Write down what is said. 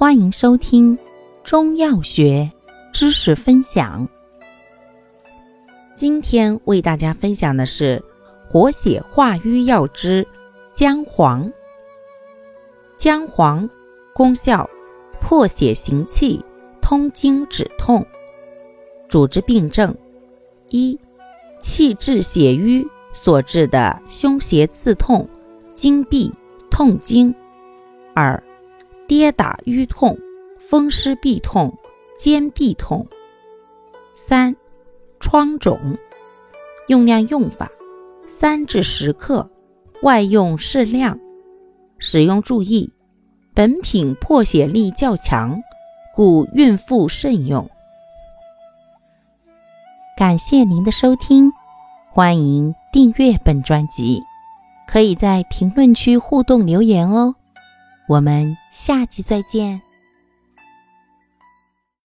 欢迎收听中药学知识分享。今天为大家分享的是活血化瘀药之姜黄。姜黄功效：破血行气，通经止痛。主治病症：一、气滞血瘀所致的胸胁刺痛、经闭、痛经；二、跌打瘀痛、风湿痹痛、肩痹痛；三、疮肿。用量用法：三至十克，外用适量。使用注意：本品破血力较强，故孕妇慎用。感谢您的收听，欢迎订阅本专辑，可以在评论区互动留言哦。我们下期再见。